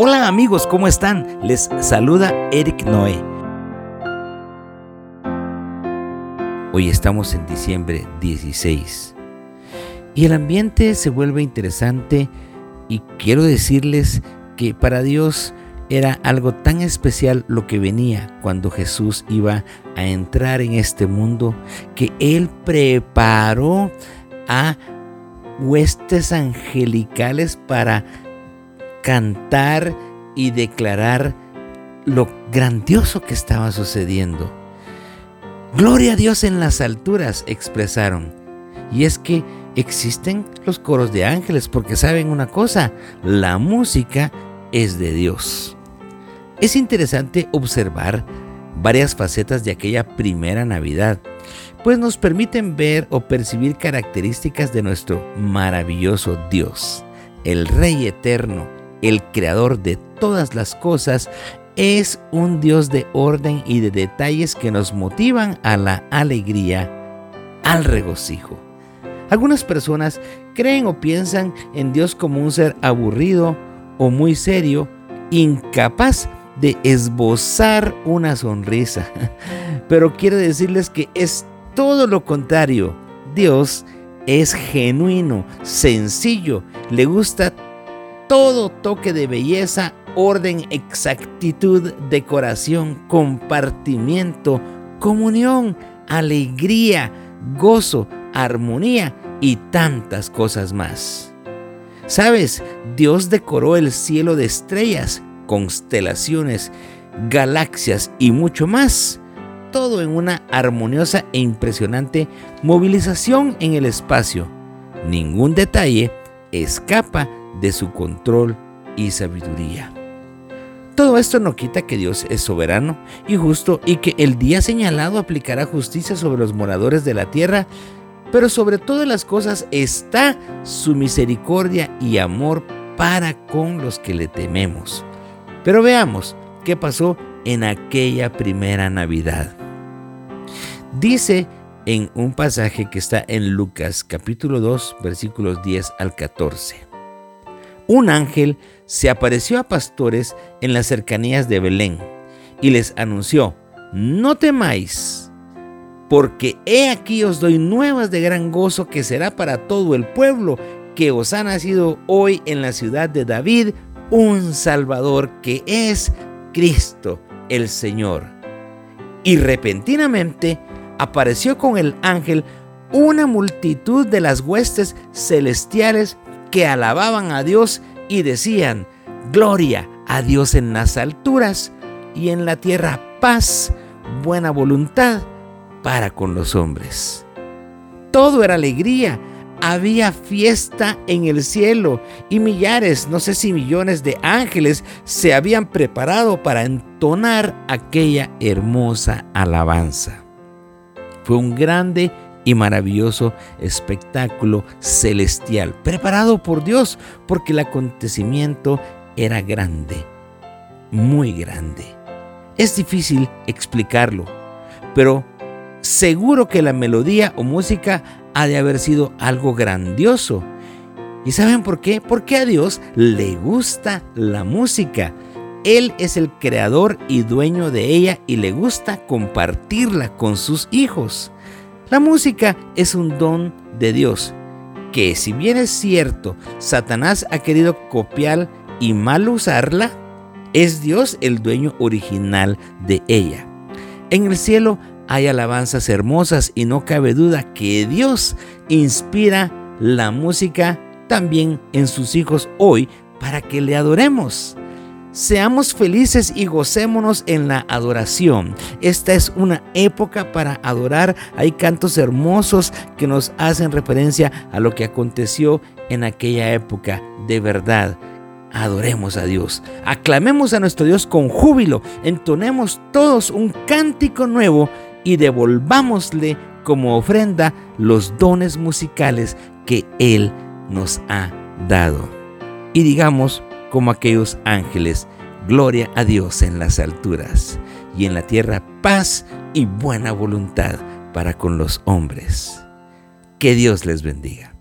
Hola amigos, ¿cómo están? Les saluda Eric Noé. Hoy estamos en diciembre 16 y el ambiente se vuelve interesante y quiero decirles que para Dios era algo tan especial lo que venía cuando Jesús iba a entrar en este mundo que Él preparó a huestes angelicales para cantar y declarar lo grandioso que estaba sucediendo. Gloria a Dios en las alturas, expresaron. Y es que existen los coros de ángeles porque saben una cosa, la música es de Dios. Es interesante observar varias facetas de aquella primera Navidad, pues nos permiten ver o percibir características de nuestro maravilloso Dios, el Rey eterno, el creador de todas las cosas, es un Dios de orden y de detalles que nos motivan a la alegría, al regocijo. Algunas personas creen o piensan en Dios como un ser aburrido o muy serio, incapaz de esbozar una sonrisa. Pero quiero decirles que es todo lo contrario. Dios es genuino, sencillo, le gusta todo toque de belleza, orden, exactitud, decoración, compartimiento, comunión, alegría, gozo, armonía y tantas cosas más. ¿Sabes? Dios decoró el cielo de estrellas, constelaciones, galaxias y mucho más. Todo en una armoniosa e impresionante movilización en el espacio. Ningún detalle escapa de su control y sabiduría. Todo esto no quita que Dios es soberano y justo y que el día señalado aplicará justicia sobre los moradores de la tierra, pero sobre todas las cosas está su misericordia y amor para con los que le tememos. Pero veamos qué pasó en aquella primera Navidad. Dice en un pasaje que está en Lucas capítulo 2 versículos 10 al 14 un ángel se apareció a pastores en las cercanías de Belén y les anunció, no temáis, porque he aquí os doy nuevas de gran gozo que será para todo el pueblo, que os ha nacido hoy en la ciudad de David un Salvador que es Cristo el Señor. Y repentinamente apareció con el ángel una multitud de las huestes celestiales que alababan a Dios y decían, Gloria a Dios en las alturas y en la tierra paz, buena voluntad para con los hombres. Todo era alegría, había fiesta en el cielo y millares, no sé si millones de ángeles se habían preparado para entonar aquella hermosa alabanza. Fue un grande y maravilloso espectáculo celestial, preparado por Dios, porque el acontecimiento era grande, muy grande. Es difícil explicarlo, pero seguro que la melodía o música ha de haber sido algo grandioso. ¿Y saben por qué? Porque a Dios le gusta la música. Él es el creador y dueño de ella y le gusta compartirla con sus hijos. La música es un don de Dios, que si bien es cierto, Satanás ha querido copiar y mal usarla, es Dios el dueño original de ella. En el cielo hay alabanzas hermosas y no cabe duda que Dios inspira la música también en sus hijos hoy para que le adoremos. Seamos felices y gocémonos en la adoración. Esta es una época para adorar. Hay cantos hermosos que nos hacen referencia a lo que aconteció en aquella época. De verdad, adoremos a Dios. Aclamemos a nuestro Dios con júbilo. Entonemos todos un cántico nuevo y devolvámosle como ofrenda los dones musicales que Él nos ha dado. Y digamos, como aquellos ángeles. Gloria a Dios en las alturas y en la tierra paz y buena voluntad para con los hombres. Que Dios les bendiga.